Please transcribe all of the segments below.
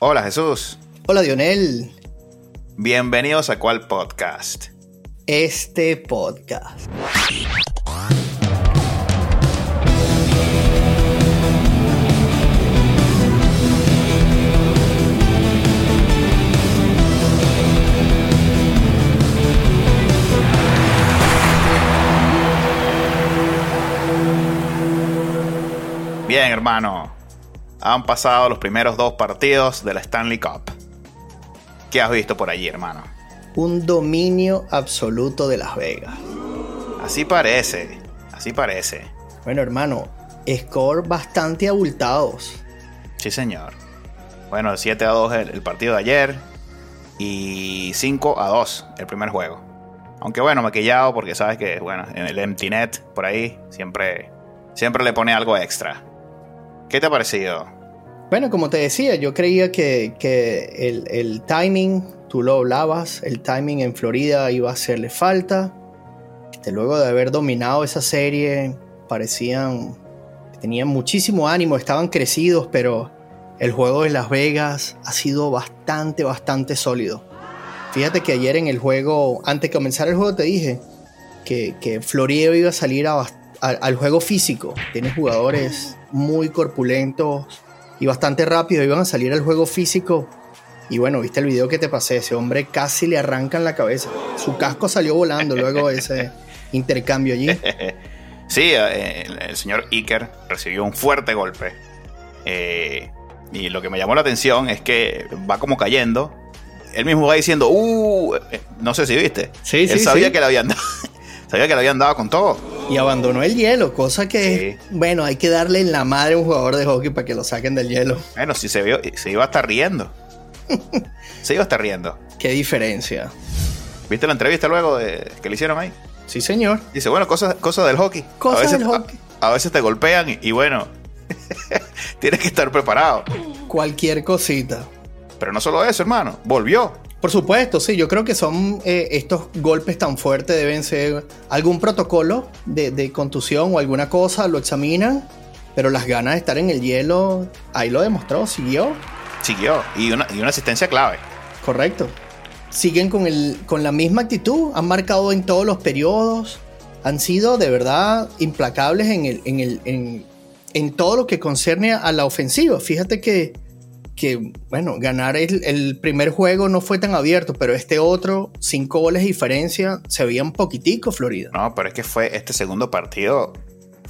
Hola Jesús. Hola Dionel. Bienvenidos a cuál podcast. Este podcast. Bien, hermano. Han pasado los primeros dos partidos de la Stanley Cup. ¿Qué has visto por allí, hermano? Un dominio absoluto de Las Vegas. Así parece, así parece. Bueno, hermano, score bastante abultados. Sí, señor. Bueno, 7 a 2 el, el partido de ayer y 5 a 2 el primer juego. Aunque bueno, maquillado porque sabes que, bueno, en el empty net por ahí siempre, siempre le pone algo extra. ¿Qué te ha parecido? Bueno, como te decía, yo creía que, que el, el timing, tú lo hablabas, el timing en Florida iba a hacerle falta. Este, luego de haber dominado esa serie, parecían tenían muchísimo ánimo, estaban crecidos, pero el juego de Las Vegas ha sido bastante, bastante sólido. Fíjate que ayer en el juego, antes de comenzar el juego, te dije que, que Florida iba a salir al juego físico. Tiene jugadores muy corpulentos y bastante rápidos, iban a salir al juego físico. Y bueno, viste el video que te pasé, ese hombre casi le arrancan la cabeza. Su casco salió volando luego de ese intercambio allí. Sí, eh, el, el señor Iker recibió un fuerte golpe. Eh, y lo que me llamó la atención es que va como cayendo. Él mismo va diciendo, uh, eh, no sé si viste. Sí, Él sí, sabía sí. que le habían dado. sabía que le habían dado con todo. Y abandonó el hielo, cosa que, Sí. bueno, hay que darle en la madre a un jugador de hockey para que lo saquen del hielo. Bueno, si se vio, se iba a estar riendo. se iba a estar riendo. Qué diferencia. ¿Viste la entrevista luego de, que le hicieron ahí? Sí, señor. Dice, bueno, cosas, cosas del hockey. Cosas a veces, del hockey. A, a veces te golpean y, y bueno, tienes que estar preparado. Cualquier cosita. Pero no solo eso, hermano. Volvió. Por supuesto, sí, yo creo que son eh, estos golpes tan fuertes deben ser algún protocolo de, de contusión o alguna cosa, lo examinan, pero las ganas de estar en el hielo, ahí lo demostró, siguió, Siguió. Y una, y una asistencia clave. correcto. Siguen con, el, con la misma actitud, han marcado en todos los periodos, han sido de verdad implacables en, el, en, el, en, en todo lo que concerne a la ofensiva. Fíjate que, que bueno, ganar el, el, primer juego no fue tan abierto, pero este otro, cinco goles de diferencia, se veía un poquitico Florida. No, pero es que fue este segundo partido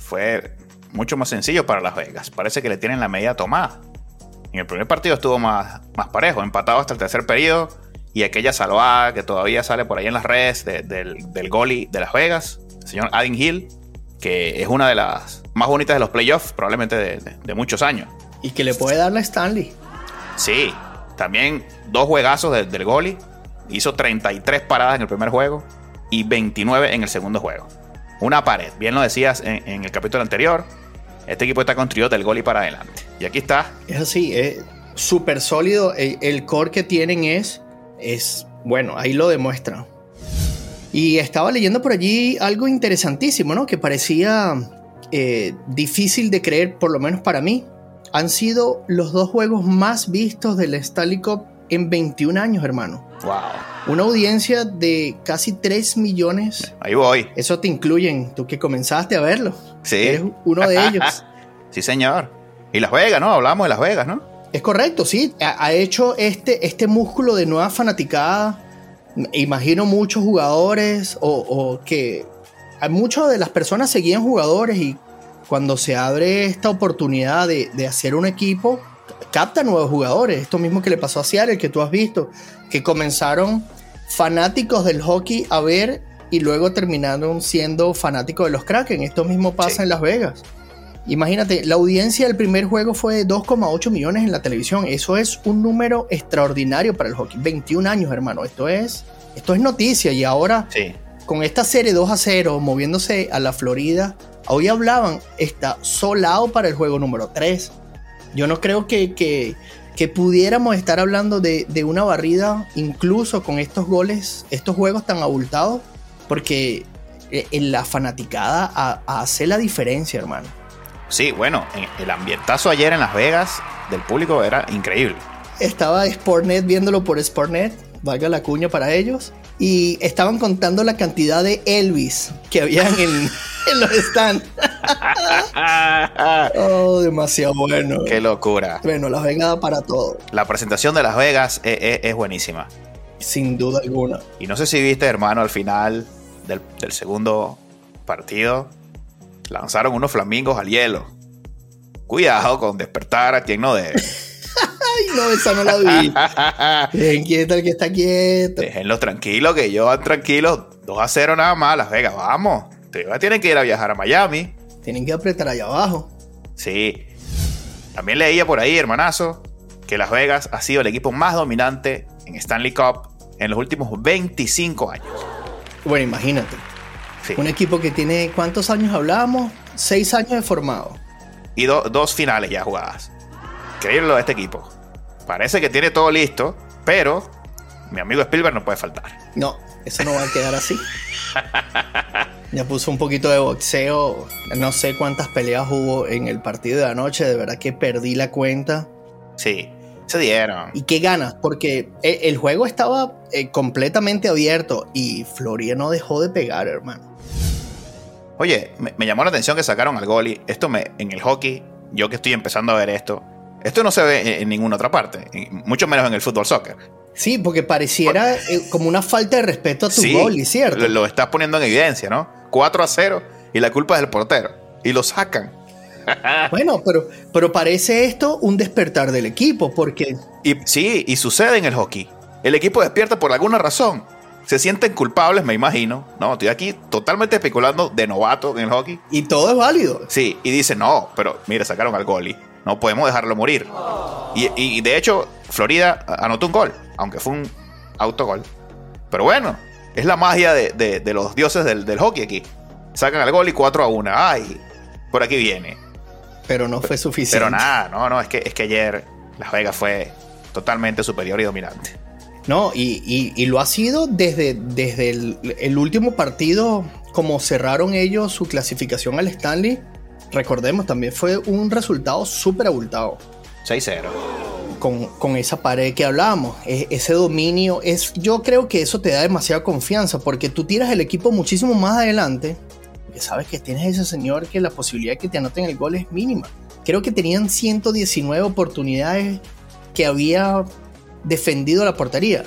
fue mucho más sencillo para Las Vegas. Parece que le tienen la medida tomada. En el primer partido estuvo más, más parejo, empatado hasta el tercer periodo. Y aquella salvada que todavía sale por ahí en las redes de, del, del goalie de Las Vegas, el señor Adin Hill, que es una de las más bonitas de los playoffs, probablemente de muchos años. Y que le puede dar la Stanley. Sí, también dos juegazos del, del goalie. Hizo 33 paradas en el primer juego y 29 en el segundo juego. Una pared, bien lo decías en, el capítulo anterior. Este equipo está construido del goalie para adelante. Y aquí está. Es así, es súper sólido. El, core que tienen es, es, bueno, ahí lo demuestran. Y estaba leyendo por allí algo interesantísimo, ¿no? Que parecía eh, difícil de creer, por lo menos para mí. Han sido los dos juegos más vistos del Stanley Cup en 21 años, hermano. Wow. Una audiencia de casi 3 millones. Ahí voy. Eso te incluyen, tú que comenzaste a verlo. Sí. Eres uno de ellos. sí, señor. Y Las Vegas, ¿no? Hablamos de Las Vegas, ¿no? Es correcto, sí. Ha, ha hecho este, este músculo de nueva fanaticada. Imagino muchos jugadores o, o que muchas de las personas seguían jugadores y cuando se abre esta oportunidad de, de, hacer un equipo, capta nuevos jugadores. Esto mismo que le pasó a Seattle, que tú has visto, que comenzaron fanáticos del hockey a ver y luego terminaron siendo fanáticos de los Kraken. Esto mismo pasa sí. en Las Vegas. Imagínate, la audiencia del primer juego fue de 2,8 millones en la televisión. Eso es un número extraordinario para el hockey. 21 años, hermano. Esto es, esto es noticia. Y ahora, sí. con esta serie 2 a 0, moviéndose a la Florida, hoy hablaban, está solado para el juego número 3. Yo no creo que, que, que pudiéramos estar hablando de, de, una barrida, incluso con estos goles, estos juegos tan abultados, porque en la fanaticada a, a hace la diferencia, hermano. Sí, bueno, el ambientazo ayer en Las Vegas del público era increíble. estaba Sportnet viéndolo por Sportnet, valga la cuña para ellos, y estaban contando la cantidad de Elvis que habían en, los stands. oh, demasiado bueno. Qué locura. Bueno, Las Vegas para todo. La presentación de Las Vegas es, buenísima. Sin duda alguna. Y no sé si viste, hermano, al final del, del segundo partido, lanzaron unos flamingos al hielo. Cuidado con despertar a quien no debe. Ay, no, esa no la vi. Dejen quieto el que está quieto. Déjenlos tranquilos, que yo van tranquilos. 2 a 0 nada más, Las Vegas, vamos. Tienen que ir a viajar a Miami. Tienen que apretar allá abajo. Sí. También leía por ahí, hermanazo, que Las Vegas ha sido el equipo más dominante en Stanley Cup en los últimos 25 años. Bueno, imagínate. Un equipo que tiene, ¿cuántos años hablábamos? Seis años de formado. Y dos finales ya jugadas. Increíble de este equipo. Parece que tiene todo listo, pero mi amigo Spielberg no puede faltar. No, eso no va a quedar así. ya puso un poquito de boxeo. No sé cuántas peleas hubo en el partido de anoche. De verdad que perdí la cuenta. Sí, se dieron. ¿Y qué ganas? Porque el juego estaba eh, completamente abierto y Florida no dejó de pegar, hermano. Oye, me, llamó la atención que sacaron al goalie. Esto me, en el hockey, yo que estoy empezando a ver esto, esto no se ve en, ninguna otra parte, mucho menos en el fútbol soccer. Sí, porque pareciera eh, como una falta de respeto a tu sí, ¿cierto? Lo, estás poniendo en evidencia, ¿no? 4 a 0 y la culpa es del portero. Y lo sacan. bueno, pero, pero parece esto un despertar del equipo, porque... Y, sí, y sucede en el hockey. El equipo despierta por alguna razón. Se sienten culpables, me imagino. No, estoy aquí totalmente especulando de novato en el hockey. Y todo es válido. Sí, y dicen, no, pero mire, sacaron al goalie no podemos dejarlo morir. Y, de hecho, Florida anotó un gol, aunque fue un autogol. Pero bueno, es la magia de, los dioses del, hockey aquí. Sacan el gol y 4 a 1. Ay, por aquí viene. Pero no fue suficiente. Pero nada, no, no, es que, es que ayer Las Vegas fue totalmente superior y dominante. No, y, lo ha sido desde, desde el, último partido, como cerraron ellos su clasificación al Stanley recordemos, también fue un resultado súper abultado. 6-0. Con, con, esa pared que hablábamos, e, ese dominio, es, yo creo que eso te da demasiada confianza porque tú tiras el equipo muchísimo más adelante, porque sabes que tienes ese señor que la posibilidad de que te anoten el gol es mínima. Creo que tenían 119 oportunidades que había defendido la portería.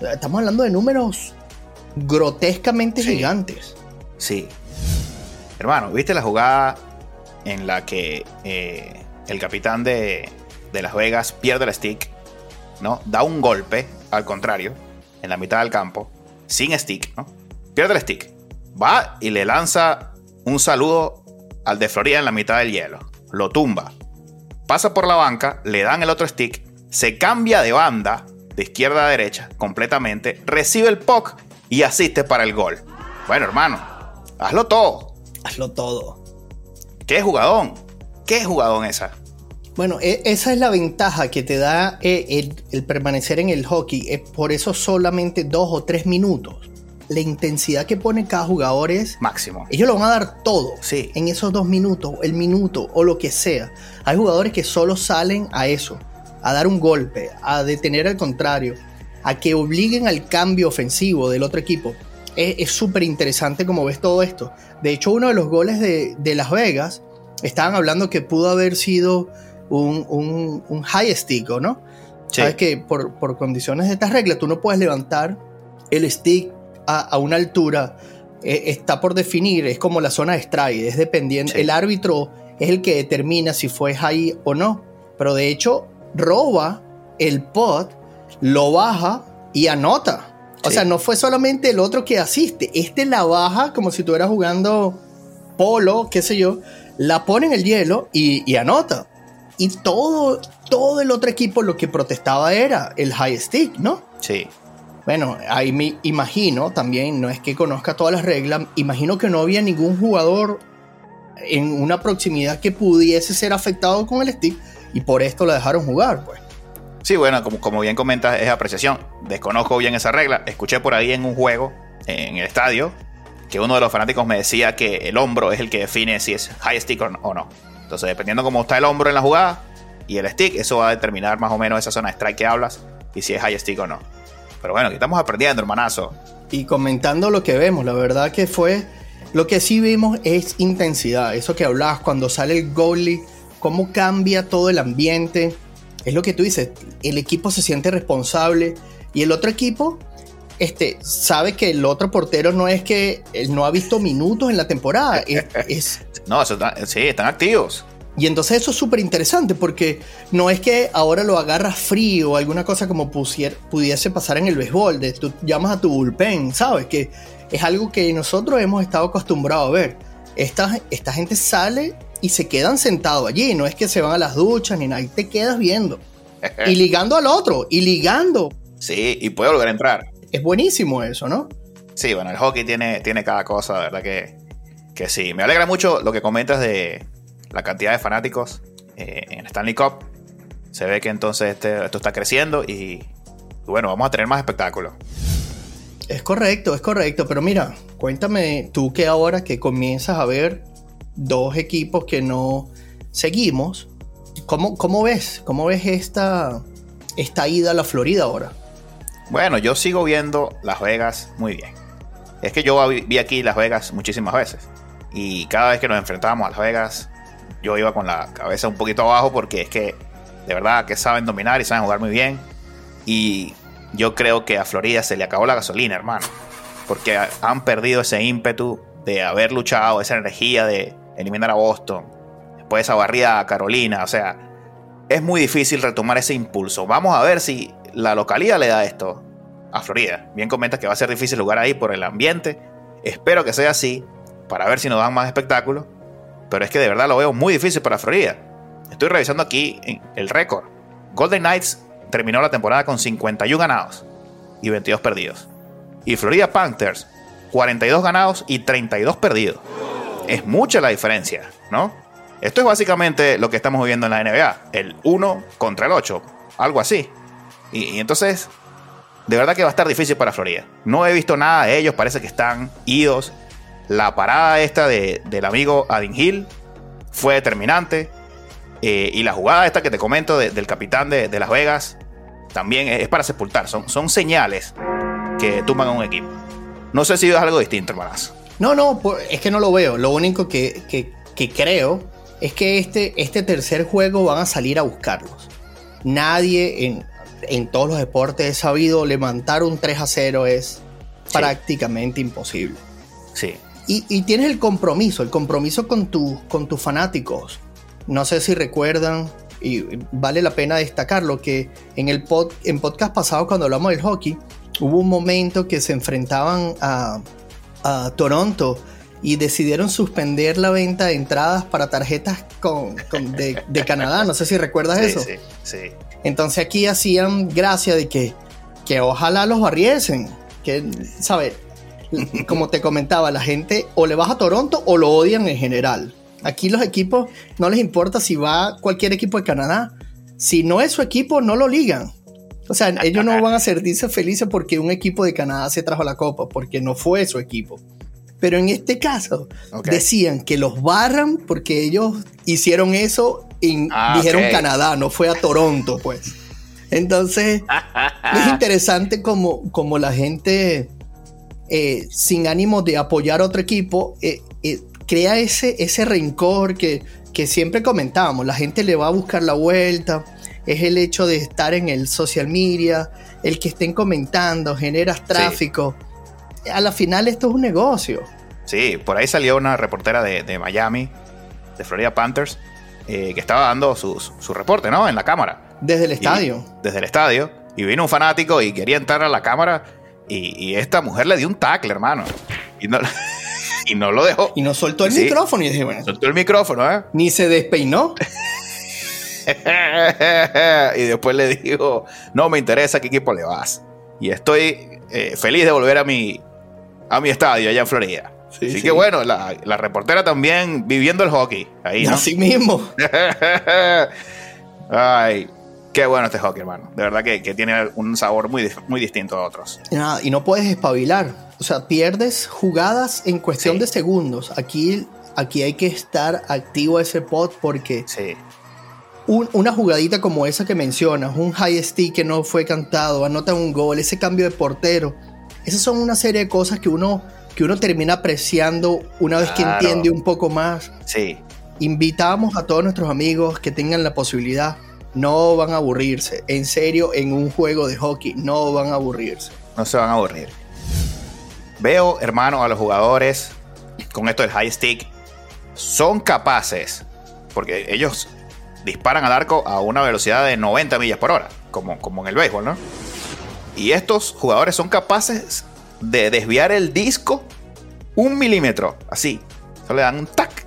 Estamos hablando de números grotescamente gigantes. Sí. Hermano, ¿viste la jugada en la que eh, el capitán de, Las Vegas pierde el stick, ¿no? Da un golpe, al contrario, en la mitad del campo, sin stick, ¿no? Pierde el stick. Va y le lanza un saludo al de Florida en la mitad del hielo. Lo tumba. Pasa por la banca, le dan el otro stick, se cambia de banda, de izquierda a derecha, completamente, recibe el puck y asiste para el gol. Bueno, hermano, hazlo todo. Hazlo todo. ¿Qué jugadón? ¿Qué jugadón esa? Bueno, e, esa es la ventaja que te da eh, el, permanecer en el hockey. Es por eso solamente dos o tres minutos. La intensidad que pone cada jugador es máximo. Ellos lo van a dar todo sí. en esos dos minutos, el minuto o lo que sea. Hay jugadores que solo salen a eso, a dar un golpe, a detener al contrario, a que obliguen al cambio ofensivo del otro equipo es súper interesante como ves todo esto. De hecho, uno de los goles de, Las Vegas, estaban hablando que pudo haber sido un, high stick, ¿no? Sabes que por, condiciones de estas reglas tú no puedes levantar el stick a, una altura, e, está por definir, es como la zona de strike, es dependiente, el árbitro es el que determina si fue high o no, pero de hecho roba el pot, lo baja y anota. O sea, no fue solamente el otro que asiste, este la baja como si estuvieras jugando polo, qué sé yo, la pone en el hielo y, anota. Y todo, todo el otro equipo lo que protestaba era el high stick, ¿no? Sí. Bueno, ahí me imagino también, no es que conozca todas las reglas, imagino que no había ningún jugador en una proximidad que pudiese ser afectado con el stick y por esto la dejaron jugar, pues. Sí, bueno, como, como bien comentas, es apreciación. Desconozco bien esa regla. Escuché por ahí en un juego, en el estadio, que uno de los fanáticos me decía que el hombro es el que define si es high stick o no. Entonces, dependiendo cómo está el hombro en la jugada, y el stick, eso va a determinar más o menos esa zona de strike que hablas y si es high stick o no. Pero bueno, aquí estamos aprendiendo, hermanazo. Y comentando lo que vemos, la verdad que fue. Lo que sí vimos es intensidad. Eso que hablabas cuando sale el goalie, cómo cambia todo el ambiente. Es lo que tú dices, el equipo se siente responsable y el otro equipo este, sabe que el otro portero no es que él no ha visto minutos en la temporada. Es, no, sí, están activos. Y entonces eso es súper interesante porque no es que ahora lo agarras frío o alguna cosa como pudiese pasar en el béisbol, de tú llamas a tu bullpen, ¿sabes? Que es algo que nosotros hemos estado acostumbrados a ver. Esta, esta gente sale y se quedan sentados allí, no es que se van a las duchas ni nada, y te quedas viendo. y ligando al otro, y ligando. Sí, y puede volver a entrar. Es buenísimo eso, ¿no? Sí, bueno, el hockey tiene, tiene cada cosa, de verdad que, que sí. Me alegra mucho lo que comentas de, la cantidad de fanáticos eh, en Stanley Cup. Se ve que entonces este, esto está creciendo y, bueno, vamos a tener más espectáculo. Es correcto, es correcto, pero mira, cuéntame tú que ahora que comienzas a ver dos equipos que no seguimos, ¿cómo, cómo ves? ¿Cómo ves esta, esta ida a la Florida ahora? Bueno, yo sigo viendo Las Vegas muy bien. Es que yo vi aquí Las Vegas muchísimas veces. Y cada vez que nos enfrentábamos a Las Vegas, yo iba con la cabeza un poquito abajo porque es que de verdad que saben dominar y saben jugar muy bien. Y yo creo que a Florida se le acabó la gasolina, hermano. Porque han perdido ese ímpetu de haber luchado, esa energía de eliminar a Boston. Después esa barrida a Carolina. O sea, es muy difícil retomar ese impulso. Vamos a ver si la localidad le da esto a Florida. Bien comenta que va a ser difícil jugar ahí por el ambiente. Espero que sea así para ver si nos dan más espectáculo pero es que de verdad lo veo muy difícil para Florida. Estoy revisando aquí el récord. Golden Knights terminó la temporada con 51 ganados y 22 perdidos. Y Florida Panthers, 42 ganados y 32 perdidos. Es mucha la diferencia, ¿no? Esto es básicamente lo que estamos viviendo en la NBA. El 1 contra el 8. Algo así. Y, entonces, de verdad que va a estar difícil para Florida. No he visto nada de ellos. Parece que están idos la parada esta del amigo Adin Hill fue determinante. Eh, y la jugada esta que te comento del capitán de, Las Vegas también es, para sepultar. Son, son señales que tumban a un equipo. No sé si es algo distinto, hermanas. No, no, es que no lo veo. Lo único que, creo es que este, este tercer juego van a salir a buscarlos. Nadie en, en todos los deportes he sabido levantar un 3 a 0 es prácticamente imposible. Sí. Y, tienes el compromiso, el compromiso con, con tus fanáticos. No sé si recuerdan, y vale la pena destacarlo, que en el pod, en podcast pasado cuando hablamos del hockey, hubo un momento que se enfrentaban a, Toronto y decidieron suspender la venta de entradas para tarjetas con, de, Canadá. No sé si recuerdas eso. Sí, sí. Entonces aquí hacían gracia de que, que ojalá los barriesen. Que, ¿sabes? como te comentaba, la gente o le vas a Toronto o lo odian en general. Aquí los equipos no les importa si va cualquier equipo de Canadá. Si no es su equipo, no lo ligan. O sea, ellos no van a sentirse felices porque un equipo de Canadá se trajo la copa, porque no fue su equipo. Pero en este caso, decían que los barran porque ellos hicieron eso y ah, dijeron Canadá, no fue a Toronto, pues. Entonces, es interesante como, como la gente eh, sin ánimo de apoyar a otro equipo, eh, eh, crea ese, ese rencor que, que siempre comentábamos. La gente le va a buscar la vuelta. Es el hecho de estar en el social media, el que estén comentando, generas tráfico. A la final esto es un negocio. Sí, por ahí salió una reportera de, Miami, de Florida Panthers, que estaba dando su, su, reporte, ¿no? En la cámara. Desde el estadio. desde el estadio. Y vino un fanático y quería entrar a la cámara y, esta mujer le dio un tackle, hermano. Y no, y no lo dejó. Y no soltó el micrófono. Y dije, bueno. Soltó el micrófono, ¿eh? Ni se despeinó. y después le dijo, no me interesa qué equipo le vas. Y estoy eh, feliz de volver a mi, a mi estadio allá en Florida. Así que bueno, la, la, reportera también viviendo el hockey. Ahí, ¿no? Así mismo. Ay, Qué bueno este hockey, hermano. De verdad que, tiene un sabor muy, muy distinto a otros. Y, no puedes espabilar. O sea, pierdes jugadas en cuestión de segundos. Aquí, aquí hay que estar activo ese pot porque sí. una jugadita como esa que mencionas, un high stick que no fue cantado, anota un gol, ese cambio de portero. Esas son una serie de cosas que uno, que uno termina apreciando una vez que entiende un poco más. Sí. Invitamos a todos nuestros amigos que tengan la posibilidad. No van a aburrirse. En serio, en un juego de hockey, no van a aburrirse. No se van a aburrir. Veo, hermano, a los jugadores con esto del high stick. Son capaces, porque ellos disparan al arco a una velocidad de 90 millas por hora, como, como en el béisbol, ¿no? Y estos jugadores son capaces de desviar el disco un milímetro, así. Solo le dan un tac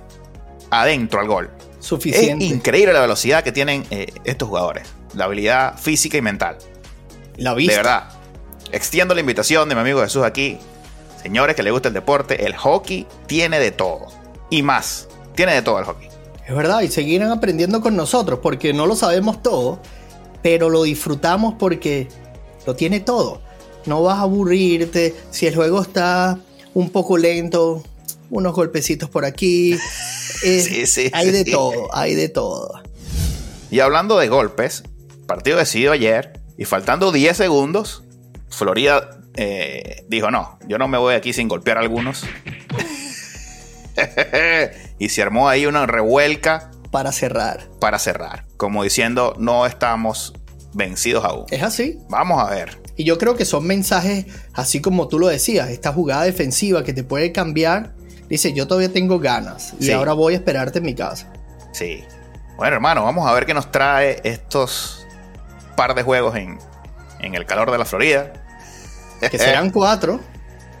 adentro al gol. Suficiente. Es increíble la velocidad que tienen eh, estos jugadores. La habilidad física y mental. La vista. De verdad. Extiendo la invitación de mi amigo Jesús aquí. Señores que le gusta el deporte, el hockey tiene de todo. Y más. Tiene de todo el hockey. Es verdad, y seguirán aprendiendo con nosotros, porque no lo sabemos todo, pero lo disfrutamos porque lo tiene todo. No vas a aburrirte. Si el juego está un poco lento, unos golpecitos por aquí. sí, sí, hay de todo, hay de todo. Y hablando de golpes, partido decidido ayer y faltando 10 segundos, Florida eh, dijo, no, yo no me voy aquí sin golpear a algunos. y se armó ahí una revuelca. Para cerrar. Para cerrar. Como diciendo, no estamos vencidos aún. Es así. Vamos a ver. Y yo creo que son mensajes, así como tú lo decías, esta jugada defensiva que te puede cambiar. Dice, yo todavía tengo ganas y ahora voy a esperarte en mi casa. Sí. Bueno, hermano, vamos a ver qué nos trae estos par de juegos en, en el calor de la Florida. Que serán cuatro.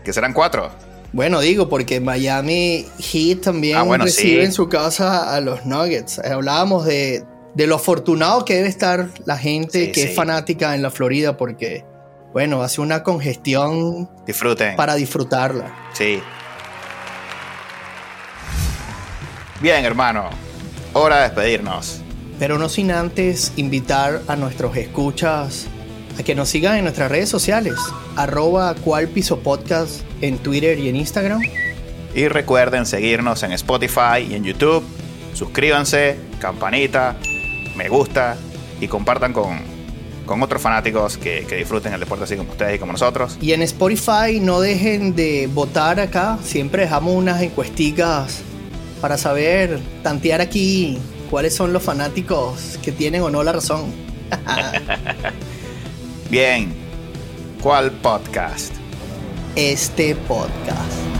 que serán cuatro. Bueno, digo, porque Miami Heat también ah, recibe en su casa a los Nuggets. Eh, hablábamos de, lo afortunado que debe estar la gente que es fanática en la Florida, porque, bueno, hace una congestión. Disfruten. Para disfrutarla. Sí. Bien, hermano. Hora de despedirnos. Pero no sin antes invitar a nuestros escuchas a que nos sigan en nuestras redes sociales, arroba cual piso podcast en Twitter y en Instagram. Y recuerden seguirnos en Spotify y en YouTube. Suscríbanse, campanita, me gusta y compartan con, con otros fanáticos que, que, disfruten el deporte así como ustedes y como nosotros. Y en Spotify no dejen de votar acá. Siempre dejamos unas encuesticas para saber, tantear aquí cuáles son los fanáticos que tienen o no la razón. Bien, ¿cuál podcast? Este podcast.